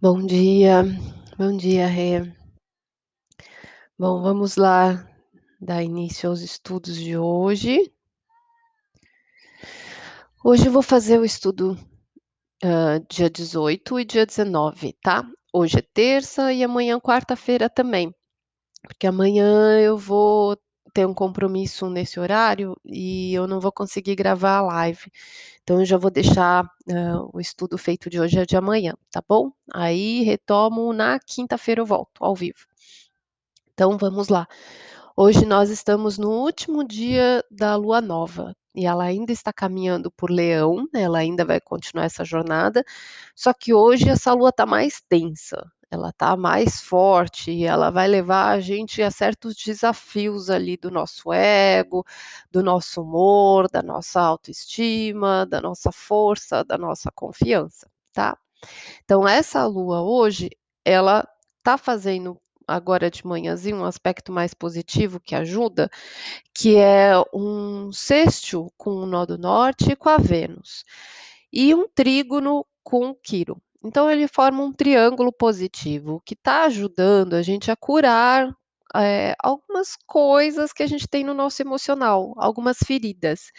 Bom dia, bom dia, Rê. Bom, vamos lá dar início aos estudos de hoje. Hoje eu vou fazer o estudo, hã, dia 18 e dia 19, tá? Hoje é terça e amanhã quarta-feira também, porque amanhã eu vou ter um compromisso nesse horário e eu não vou conseguir gravar a live. Então eu já vou deixar, hã, o estudo feito de hoje é de amanhã, tá bom? Aí retomo na quinta-feira eu volto ao vivo. Então vamos lá. Hoje nós estamos no último dia da lua nova e ela ainda está caminhando por Leão, né, ela ainda vai continuar essa jornada, só que hoje essa lua está mais tensa, ela está mais forte e ela vai levar a gente a certos desafios ali do nosso ego, do nosso humor, da nossa autoestima, da nossa força, da nossa confiança, tá? Então essa lua hoje, ela tá fazendo agora de manhãzinha um aspecto mais positivo que ajuda, que é um sextil com o nó do norte e com a Vênus, e um trígono com o Quirón. Então ele forma um triângulo positivo, que tá ajudando a gente a curar, eh, algumas coisas que a gente tem no nosso emocional, algumas feridas.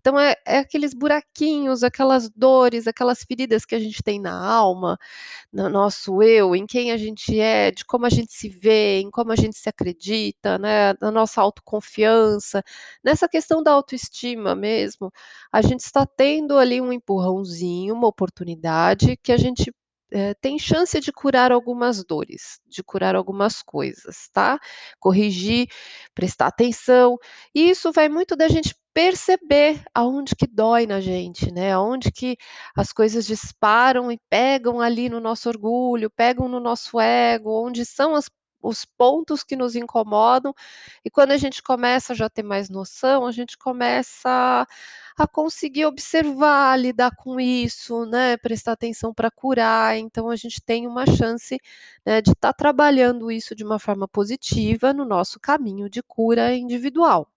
Então é é aqueles buraquinhos, aquelas dores, aquelas feridas que a gente tem na alma, no nosso eu, em quem a gente é, de como a gente se vê, em como a gente se acredita, né, na nossa autoconfiança, nessa questão da autoestima mesmo, a gente está tendo ali um empurrãozinho, uma oportunidade que a gente, eh, tem chance de curar algumas dores, de curar algumas coisas, tá? Corrigir, prestar atenção, e isso vai muito da gente perceber aonde que dói na gente, né, aonde que as coisas disparam e pegam ali no nosso orgulho, pegam no nosso ego, onde são as os pontos que nos incomodam, e quando a gente começa a já ter mais noção, a gente começa a conseguir observar, lidar com isso, né, prestar atenção pra curar, então a gente tem uma chance, né, de estar trabalhando isso de uma forma positiva no nosso caminho de cura individual.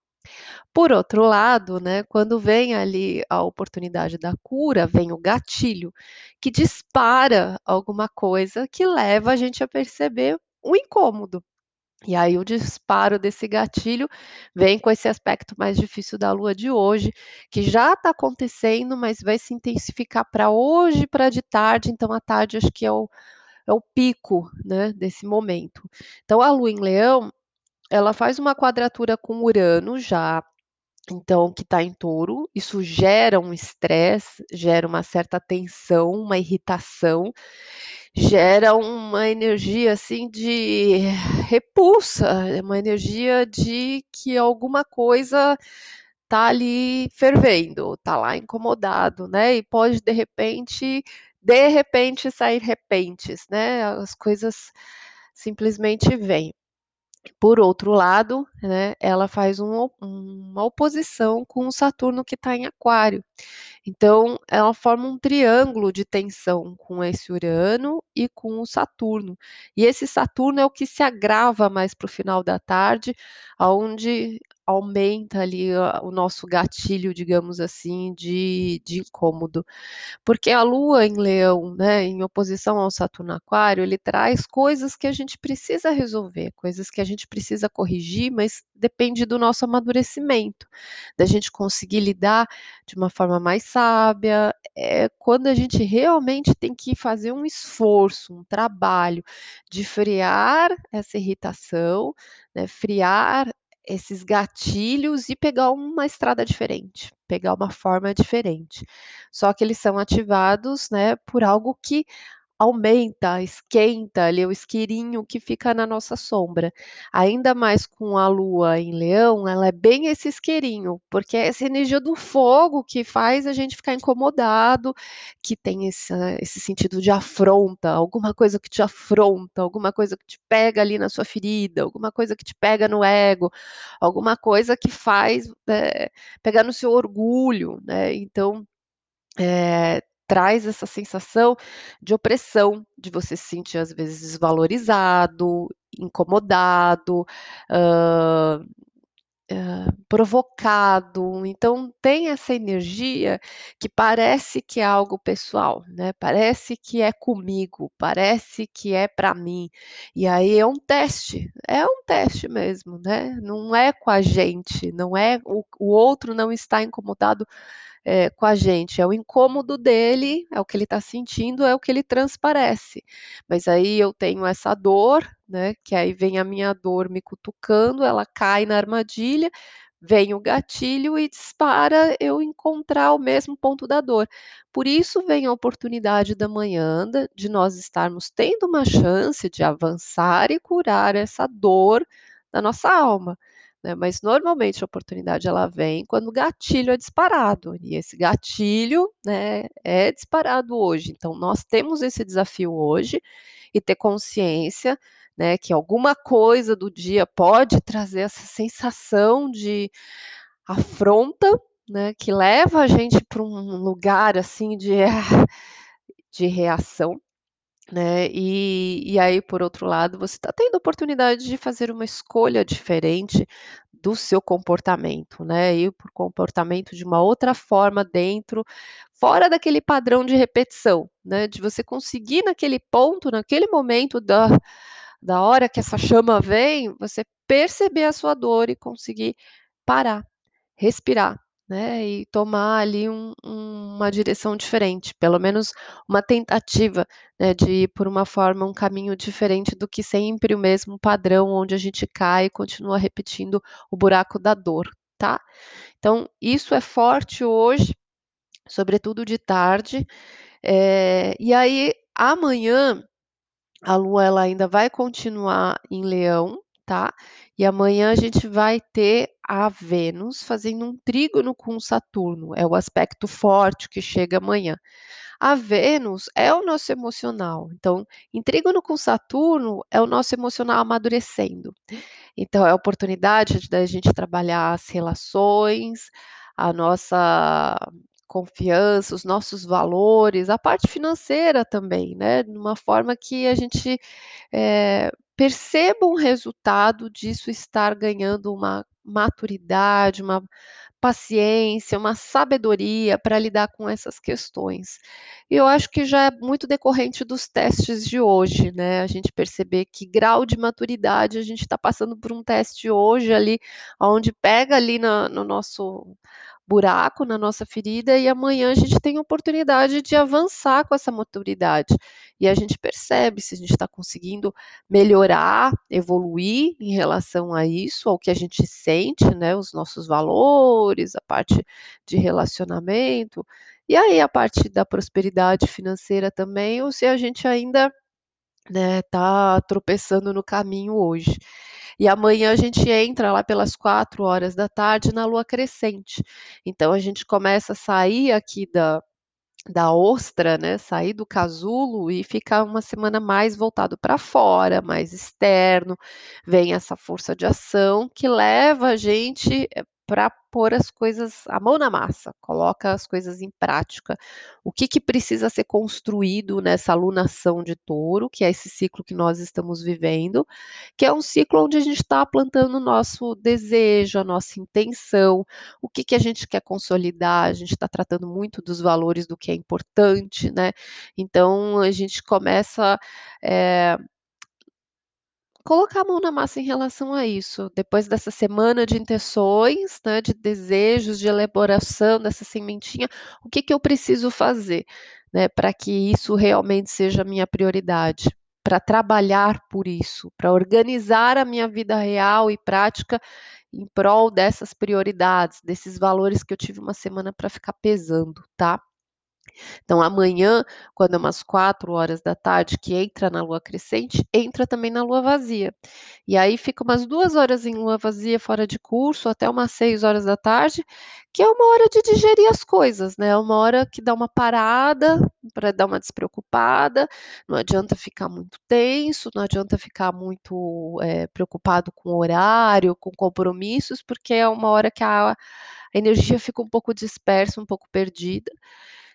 Por outro lado, né, quando vem ali a oportunidade da cura, vem o gatilho, que dispara alguma coisa que leva a gente a perceber o incômodo. E aí o disparo desse gatilho vem com esse aspecto mais difícil da lua de hoje, que já tá acontecendo, mas vai se intensificar pra hoje pra de tarde, então à tarde acho que é o é o pico, né, desse momento. Então a lua em Leão, ela faz uma quadratura com Urano já, então que tá em Touro, isso gera um estresse, gera uma certa tensão, uma irritação, gera uma energia, assim, de repulsa, é uma energia de que alguma coisa tá ali fervendo, tá lá incomodado, né, e pode de repente de repente sair repentes, né, as coisas simplesmente vêm. Por outro lado, né, ela faz um uma oposição com o Saturno que tá em Aquário, então ela forma um triângulo de tensão com esse Urano e com o Saturno, e esse Saturno é o que se agrava mais para o final da tarde, aonde aumenta ali o nosso gatilho, digamos assim, de de incômodo. Porque a lua em Leão, né, em oposição ao Saturno Aquário, ele traz coisas que a gente precisa resolver, coisas que a gente precisa corrigir, mas depende do nosso amadurecimento, da gente conseguir lidar de uma forma mais sábia, eh, quando a gente realmente tem que fazer um esforço, um trabalho de frear essa irritação, né, frear esses gatilhos e pegar uma estrada diferente, pegar uma forma diferente. Só que eles são ativados, né, por algo que aumenta, esquenta ali o isqueirinho que fica na nossa sombra. Ainda mais com a lua em Leão, ela é bem esse isqueirinho, porque é essa energia do fogo que faz a gente ficar incomodado, que tem essa esse sentido de afronta, alguma coisa que te afronta, alguma coisa que te pega ali na sua ferida, alguma coisa que te pega no ego, alguma coisa que faz, eh, pegar no seu orgulho, né, então, eh, traz essa sensação de opressão, de você se sentir às vezes desvalorizado, incomodado, hã provocado. Então tem essa energia que parece que é algo pessoal, né, parece que é comigo, parece que é para mim. E aí é um teste, é um teste mesmo, né, não é com a gente, não é o o outro não está incomodado, eh, com a gente, é o incômodo dele, é o que ele está sentindo, é o que ele transparece. Mas aí eu tenho essa dor, né, que aí vem a minha dor me cutucando, ela cai na armadilha, vem o gatilho e dispara eu encontrar o mesmo ponto da dor. Por isso vem a oportunidade da manhã de nós estarmos tendo uma chance de avançar e curar essa dor da nossa alma, né. Mas normalmente a oportunidade ela vem quando o gatilho é disparado, e esse gatilho, né, é disparado hoje. Então nós temos esse desafio hoje, e ter consciência, né, que alguma coisa do dia pode trazer essa sensação de afronta, né, que leva a gente para um lugar, assim, de de reação, né. E e aí por outro lado você está tendo a oportunidade de fazer uma escolha diferente do seu comportamento, né, para o comportamento de uma outra forma dentro fora daquele padrão de repetição, né, de você conseguir naquele ponto, naquele momento da da hora que essa chama vem, você perceber a sua dor e conseguir parar, respirar, né, e tomar ali um uma direção diferente, pelo menos uma tentativa, né, de ir por uma forma, um caminho diferente do que sempre o mesmo padrão onde a gente cai e continua repetindo o buraco da dor, tá. Então isso é forte hoje, sobretudo de tarde, eh, e aí amanhã, a lua ela ainda vai continuar em leão, tá, e amanhã a gente vai ter a Vênus fazendo um trígono com Saturno, é o aspecto forte que chega amanhã. A Vênus é o nosso emocional, então em trígono com Saturno é o nosso emocional amadurecendo. Então é a oportunidade da gente trabalhar as relações, a nossa confiança, os nossos valores, a parte financeira também, né, de uma forma que a gente, eh, perceba um resultado disso estar ganhando uma maturidade, uma paciência, uma sabedoria para lidar com essas questões. E eu acho que já é muito decorrente dos testes de hoje, né, a gente perceber que grau de maturidade a gente está passando por um teste hoje ali, aonde pega ali na no nosso buraco, na nossa ferida, e amanhã a gente tem a oportunidade de avançar com essa maturidade. E a gente percebe se a gente está conseguindo melhorar, evoluir em relação a isso, ao que a gente sente, né, os nossos valores, a parte de relacionamento, e aí a parte da prosperidade financeira também, ou se a gente ainda, né, tá tropeçando no caminho hoje. E amanhã a gente entra lá pelas 16h na lua crescente, então a gente começa a sair aqui da da ostra, né, sair do casulo e ficar uma semana mais voltado para fora, mais externo, vem essa força de ação que leva a gente para pôr as coisas a mão na massa, coloca as coisas em prática. O que que precisa ser construído nessa alunação de touro, que é esse ciclo que nós estamos vivendo, que é um ciclo onde a gente está plantando o nosso desejo, a nossa intenção, o que que a gente quer consolidar, a gente está tratando muito dos valores do que é importante, né, então a gente começa, eh colocar a mão na massa em relação a isso, depois dessa semana de intenções, né, de desejos, de elaboração dessa sementinha, o que que eu preciso fazer, né, para que isso realmente seja a minha prioridade, para trabalhar por isso, para organizar a minha vida real e prática em prol dessas prioridades, desses valores que eu tive uma semana para ficar pesando, tá. Então amanhã, quando é umas 16h que entra na lua crescente, entra também na lua vazia. E aí fica umas 2 horas em lua vazia fora de curso, até umas 18h, que é uma hora de digerir as coisas, né, é uma hora que dá uma parada, para dar uma despreocupada, não adianta ficar muito tenso, não adianta ficar muito, eh, preocupado com horário, com compromissos, porque é uma hora que a a energia fica um pouco dispersa, um pouco perdida,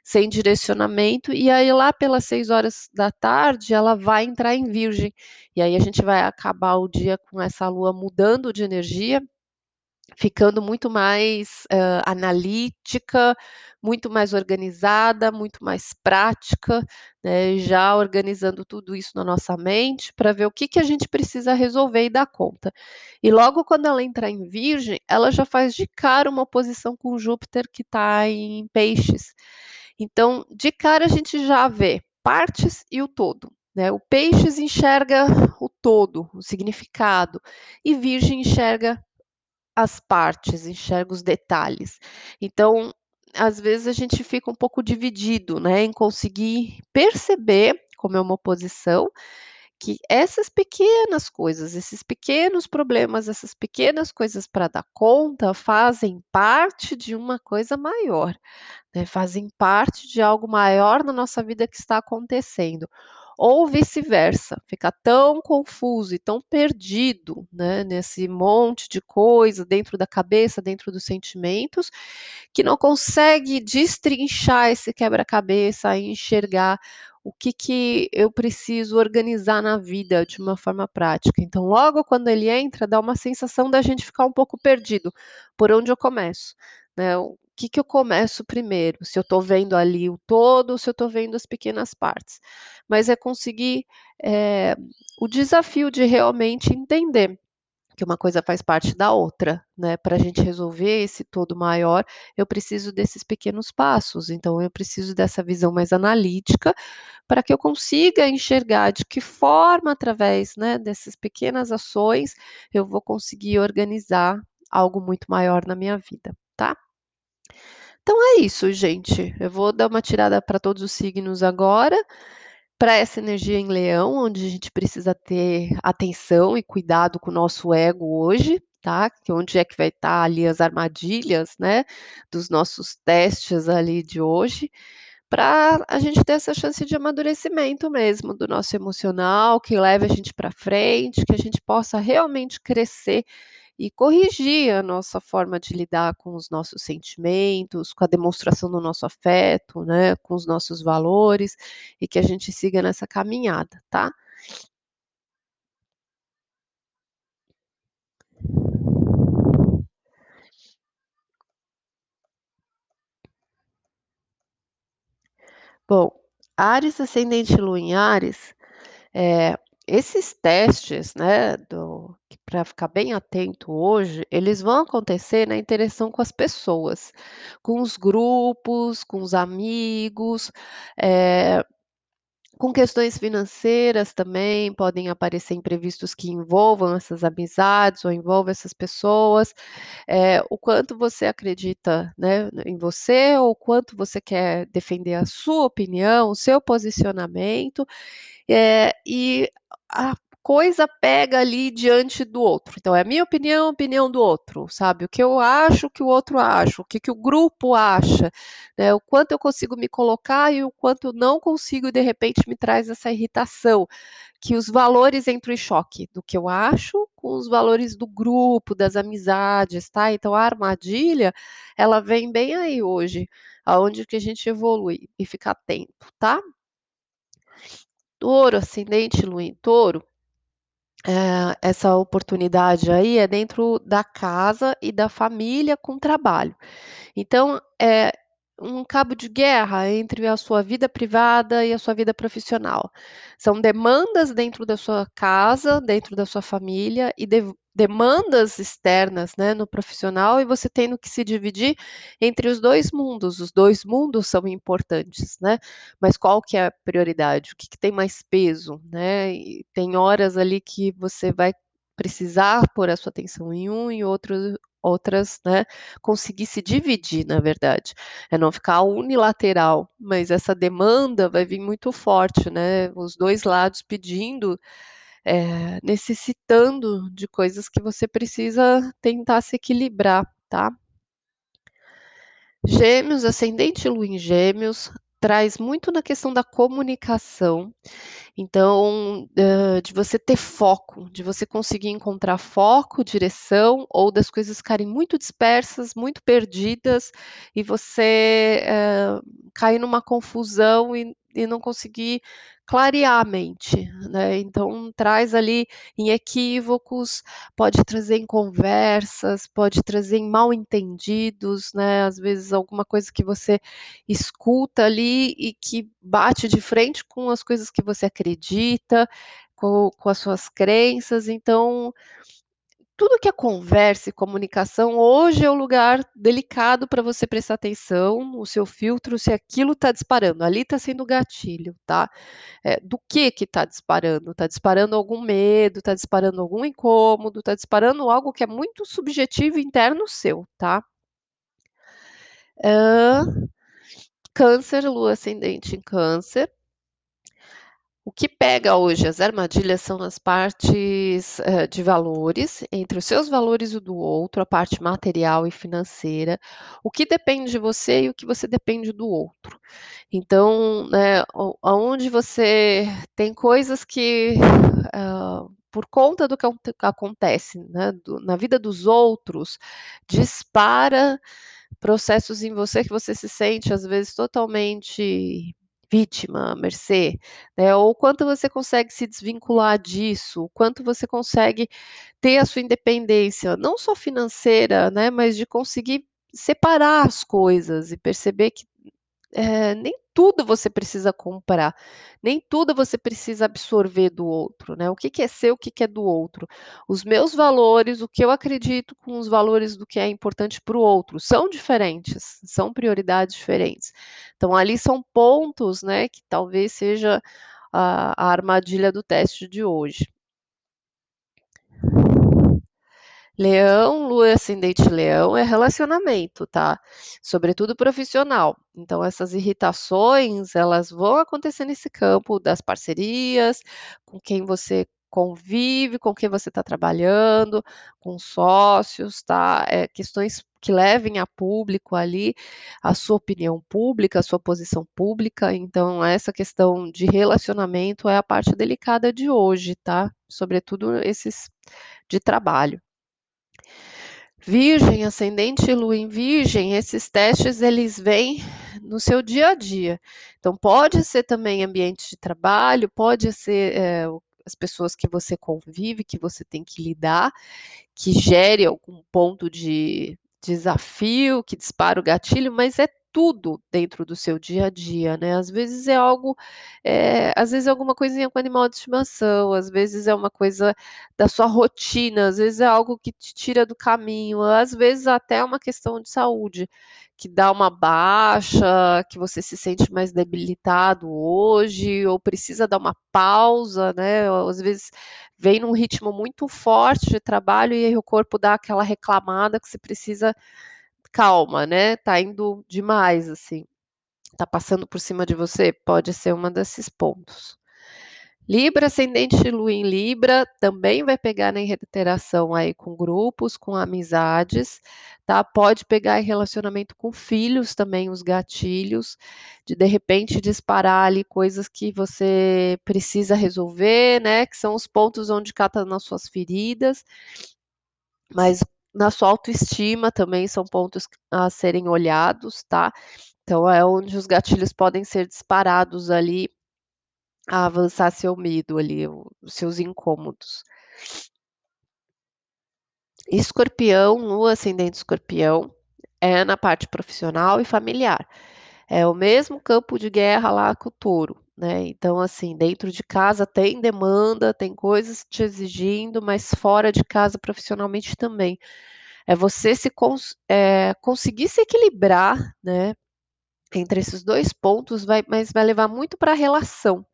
sem direcionamento, e aí lá pelas 18h ela vai entrar em virgem, e aí a gente vai acabar o dia com essa lua mudando de energia ficando muito mais, hã, analítica, muito mais organizada, muito mais prática, né, já organizando tudo isso na nossa mente para ver o que que a gente precisa resolver e dar conta. E logo quando ela entrar em Virgem, ela já faz de cara uma oposição com Júpiter que está em Peixes. Então, de cara a gente já vê partes e o todo, né. O Peixes enxerga o todo, o significado, e Virgem enxerga as partes, enxerga os detalhes. Então, às vezes a gente fica um pouco dividido, né, em conseguir perceber, como é uma oposição, que essas pequenas coisas, esses pequenos problemas, essas pequenas coisas para dar conta, fazem parte de uma coisa maior, né, fazem parte de algo maior na nossa vida que está acontecendo. Ou vice-versa, fica tão confuso e tão perdido, né, nesse monte de coisa dentro da cabeça, dentro dos sentimentos, que não consegue destrinchar esse quebra-cabeça e enxergar o que que eu preciso organizar na vida de uma forma prática. Então, logo quando ele entra, dá uma sensação da gente ficar um pouco perdido. Por onde eu começo? Né, o que que eu começo primeiro? Se eu estou vendo ali o todo ou se eu estou vendo as pequenas partes. Mas é conseguir, eh, o desafio de realmente entender que uma coisa faz parte da outra, né. Pra gente resolver esse todo maior, eu preciso desses pequenos passos, então eu preciso dessa visão mais analítica, para que eu consiga enxergar de que forma, através, né, dessas pequenas ações, eu vou conseguir organizar algo muito maior na minha vida, tá? Então é isso, gente. Eu vou dar uma tirada para todos os signos agora, para essa energia em Leão, onde a gente precisa ter atenção e cuidado com o nosso ego hoje, tá? Que onde é que vai estar ali as armadilhas, né, dos nossos testes ali de hoje, para a gente ter essa chance de amadurecimento mesmo do nosso emocional, que leve a gente para frente, que a gente possa realmente crescer e corrigir a nossa forma de lidar com os nossos sentimentos, com a demonstração do nosso afeto, né, com os nossos valores, e que a gente siga nessa caminhada, tá? Bom, Áries, ascendente Lua em Áries, eh, esses testes, né, pra ficar bem atento hoje, eles vão acontecer na interação com as pessoas, com os grupos, com os amigos, eh, com questões financeiras também, podem aparecer imprevistos que envolvam essas amizades ou envolvam essas pessoas, eh, o quanto você acredita, né, em você ou o quanto você quer defender a sua opinião, o seu posicionamento, eh, e a coisa pega ali diante do outro. Então é a minha opinião, a opinião do outro, sabe, o que eu acho, o que o outro acha, o que que o grupo acha, né, o quanto eu consigo me colocar e o quanto eu não consigo e de repente me traz essa irritação, que os valores entram em choque, do que eu acho com os valores do grupo, das amizades, tá. Então a armadilha, ela vem bem aí hoje, aonde que a gente evolui e fica atento, tá? Touro, ascendente Lua em Touro, eh, essa oportunidade aí é dentro da casa e da família com trabalho. Então, é um cabo de guerra entre a sua vida privada e a sua vida profissional. São demandas dentro da sua casa, dentro da sua família e dev demandas externas, né, no profissional e você tendo que se dividir entre os 2 mundos. Os 2 mundos são importantes, né, mas qual que é a prioridade? O que que tem mais peso, né, e tem horas ali que você vai precisar pôr a sua atenção em um e outro outras, né, conseguir se dividir, na verdade. É não ficar unilateral, mas essa demanda vai vir muito forte, né, os 2 lados pedindo, eh, necessitando de coisas que você precisa tentar se equilibrar, tá? Gêmeos, ascendente Lua em Gêmeos, traz muito na questão da comunicação, então, de você ter foco, de você conseguir encontrar foco, direção ou das coisas ficarem muito dispersas, muito perdidas e você, hã, cair numa confusão e e não conseguir clarear a mente, né. Então traz ali em equívocos, pode trazer em conversas, pode trazer em mal entendidos, né, às vezes alguma coisa que você escuta ali e que bate de frente com as coisas que você acredita, com com as suas crenças, então tudo que é conversa e comunicação, hoje é o lugar delicado para você prestar atenção, o seu filtro, se aquilo está disparando, ali está sendo gatilho, tá. Eh, do que que está disparando? Está disparando algum medo, está disparando algum incômodo, está disparando algo que é muito subjetivo interno seu, tá. Hã, câncer, lua ascendente em câncer. O que pega hoje as armadilhas são as partes, hã, de valores, entre os seus valores e o do outro, a parte material e financeira, o que depende de você e o que você depende do outro. Então, né, aonde você tem coisas que, hã, por conta do que aconte acontece, né, do na vida dos outros, dispara processos em você que você se sente, às vezes, totalmente vítima, mercê, né, ou quanto você consegue se desvincular disso, quanto você consegue ter a sua independência, não só financeira, né, mas de conseguir separar as coisas e perceber que, eh, nem tudo você precisa comprar, nem tudo você precisa absorver do outro, né, o que que é seu, o que que é do outro. Os meus valores, o que eu acredito com os valores do que é importante para o outro, são diferentes, são prioridades diferentes. Então ali são pontos, né, que talvez seja a a armadilha do teste de hoje. Leão, lua ascendente leão é relacionamento, tá, sobretudo profissional. Então essas irritações, elas vão acontecer nesse campo das parcerias, com quem você convive, com quem você está trabalhando, com sócios, tá, eh, questões que levem a público ali a sua opinião pública, a sua posição pública, então essa questão de relacionamento é a parte delicada de hoje, tá, sobretudo esses de trabalho. Virgem, ascendente e lua em virgem, esses testes eles vêm no seu dia a dia. Então pode ser também ambiente de trabalho, pode ser, o as pessoas que você convive, que você tem que lidar, que gere algum ponto de desafio, que dispara o gatilho, mas é tudo dentro do seu dia a dia, né. Às vezes é algo, eh, às vezes é alguma coisinha com animal de estimação, às vezes é uma coisa da sua rotina, às vezes é algo que te tira do caminho, às vezes até uma questão de saúde, que dá uma baixa, que você se sente mais debilitado hoje, ou precisa dar uma pausa, né, às vezes vem num ritmo muito forte de trabalho e aí o corpo dá aquela reclamada que você precisa calma, né, tá indo demais, assim, tá passando por cima de você, pode ser uma desses pontos. Libra, ascendente e lua em Libra, também vai pegar na reiteração aí com grupos, com amizades, tá, pode pegar em relacionamento com filhos também os gatilhos, de de repente disparar ali coisas que você precisa resolver, né, que são os pontos onde cata nas suas feridas. Mas na sua autoestima também são pontos a serem olhados, tá. Então é onde os gatilhos podem ser disparados ali, a avançar seu medo ali, os seus incômodos. Escorpião, lua ascendente escorpião, é na parte profissional e familiar. É o mesmo campo de guerra lá com o touro, né, então assim, dentro de casa tem demanda, tem coisas te exigindo, mas fora de casa profissionalmente também. É você se cons eh, conseguir se equilibrar, né, entre esses 2 pontos vai mas vai levar muito pra relação.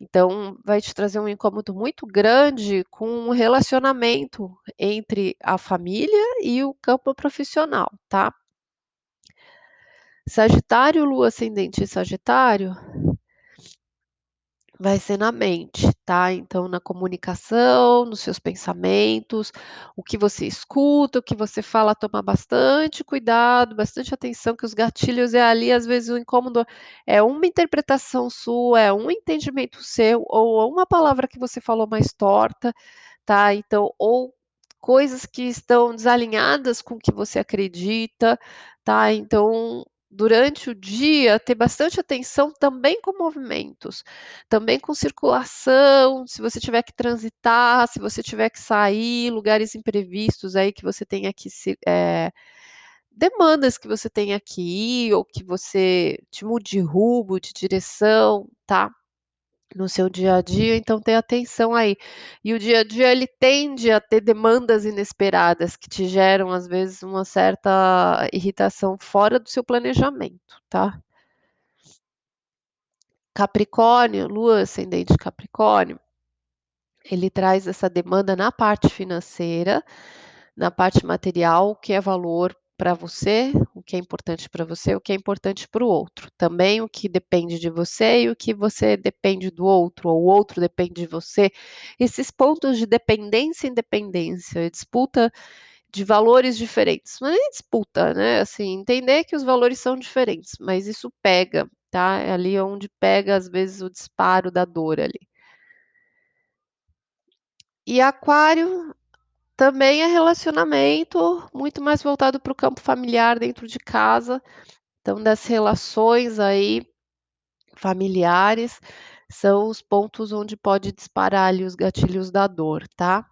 Então vai te trazer um incômodo muito grande com o relacionamento entre a família e o campo profissional, tá. Sagitário, lua ascendente sagitário vai ser na mente, tá, então na comunicação, nos seus pensamentos, o que você escuta, o que você fala, tomar bastante cuidado, bastante atenção, que os gatilhos é ali, às vezes o incômodo é uma interpretação sua, é um entendimento seu, ou uma palavra que você falou mais torta, tá, então ou coisas que estão desalinhadas com o que você acredita, tá, então durante o dia, ter bastante atenção também com movimentos, também com circulação, se você tiver que transitar, se você tiver que sair, lugares imprevistos aí que você tenha que se eh, demandas que você tenha que ir ou que você te mude de rumo, de direção, tá? No seu dia a dia, então tenha atenção aí. E o dia a dia ele tende a ter demandas inesperadas que te geram, às vezes, uma certa irritação fora do seu planejamento, tá? Capricórnio, Lua ascendente Capricórnio, ele traz essa demanda na parte financeira, na parte material, que é valor para você, que é importante para você, o que é importante para o outro. Também o que depende de você e o que você depende do outro, ou o outro depende de você. Esses pontos de dependência e independência, disputa de valores diferentes. Não é disputa, né? Assim, entender que os valores são diferentes, mas isso pega, tá? É ali onde pega, às vezes, o disparo da dor ali. E aquário também é relacionamento, muito mais voltado para o campo familiar dentro de casa. Então, das relações aí familiares, são os pontos onde pode disparar ali os gatilhos da dor, tá?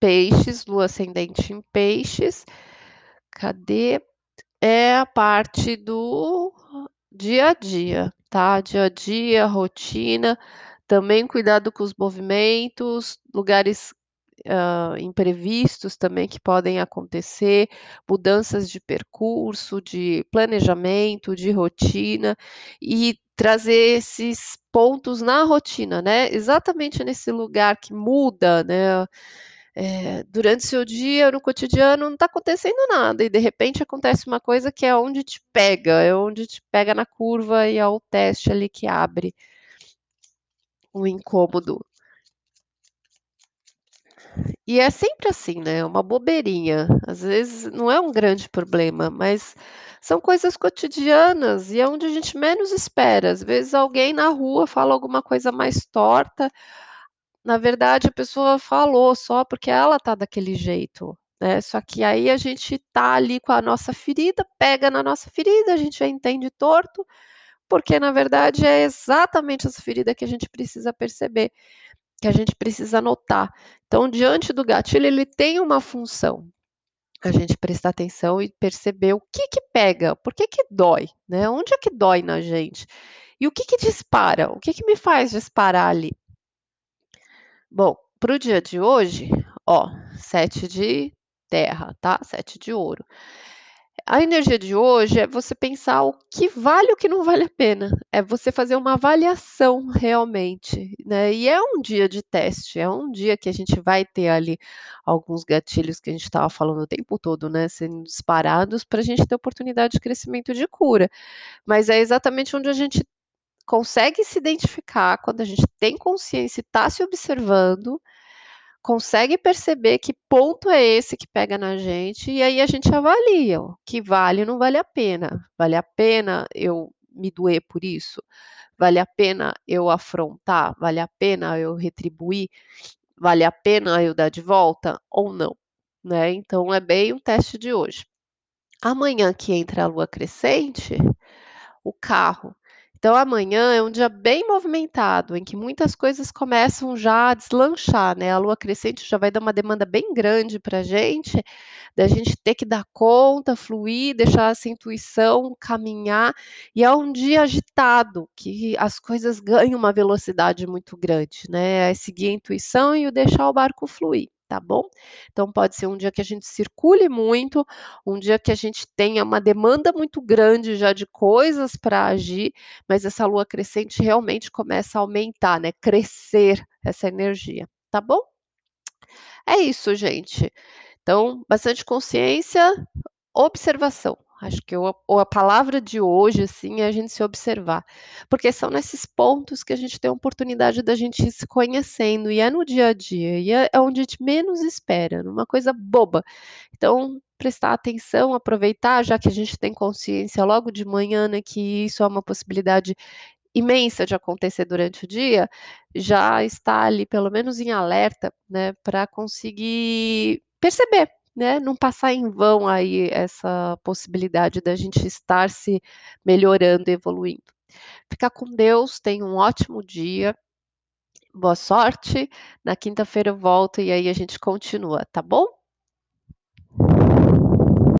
Peixes, lua ascendente em peixes. Cadê? É a parte do dia a dia, tá? Dia a dia, rotina, também cuidado com os movimentos, lugares, hã, imprevistos também que podem acontecer, mudanças de percurso, de planejamento, de rotina, e trazer esses pontos na rotina, né, exatamente nesse lugar que muda, né, eh, durante seu dia, no cotidiano, não está acontecendo nada e de repente acontece uma coisa que é onde te pega, é onde te pega na curva e é o teste ali que abre o incômodo. E é sempre assim, né, uma bobeirinha, às vezes não é um grande problema, mas são coisas cotidianas e é onde a gente menos espera. Às vezes alguém na rua fala alguma coisa mais torta, na verdade a pessoa falou só porque ela tá daquele jeito, né, só que aí a gente tá ali com a nossa ferida, pega na nossa ferida, a gente já entende torto, porque na verdade é exatamente essa ferida que a gente precisa perceber, que a gente precisa notar. Então, diante do gatilho, ele tem uma função, a gente prestar atenção e perceber o que que pega, por que que dói, né, onde é que dói na gente? E o que que dispara, o que que me faz disparar ali? Bom, para o dia de hoje, ó, 7 de terra, tá, 7 de ouro. A energia de hoje é você pensar o que vale o que não vale a pena, é você fazer uma avaliação realmente, né, e é um dia de teste, é um dia que a gente vai ter ali alguns gatilhos que a gente estava falando o tempo todo, né, sendo disparados pra gente ter oportunidade de crescimento de cura. Mas é exatamente onde a gente consegue se identificar, quando a gente tem consciência e tá se observando, consegue perceber que ponto é esse que pega na gente, e aí a gente avalia o que vale e não vale a pena. Vale a pena eu me doer por isso? Vale a pena eu afrontar? Vale a pena eu retribuir? Vale a pena eu dar de volta ou não? Né, então é bem o teste de hoje. Amanhã que entra a lua crescente, o carro. Então amanhã é um dia bem movimentado, em que muitas coisas começam já a deslanchar, né, a lua crescente já vai dar uma demanda bem grande pra gente, da gente ter que dar conta, fluir, deixar essa intuição caminhar, e é um dia agitado, que as coisas ganham uma velocidade muito grande, né, é seguir a intuição e o deixar o barco fluir, tá bom? Então pode ser um dia que a gente circule muito, um dia que a gente tenha uma demanda muito grande já de coisas pra agir, mas essa lua crescente realmente começa a aumentar, né, crescer essa energia, tá bom? É isso gente. Então, bastante consciência, observação. Acho que o o a palavra de hoje, assim, é a gente se observar, porque são nesses pontos que a gente tem a oportunidade da gente ir se conhecendo, e é no dia a dia, e é é onde a gente menos espera, numa coisa boba. Então, prestar atenção, aproveitar, já que a gente tem consciência logo de manhã, né, que isso é uma possibilidade imensa de acontecer durante o dia, já estar ali pelo menos em alerta, né, pra conseguir perceber, né, não passar em vão aí essa possibilidade da gente estar se melhorando, evoluindo. Fica com Deus, tenha um ótimo dia. Boa sorte, na quinta-feira eu volto e aí a gente continua, tá bom?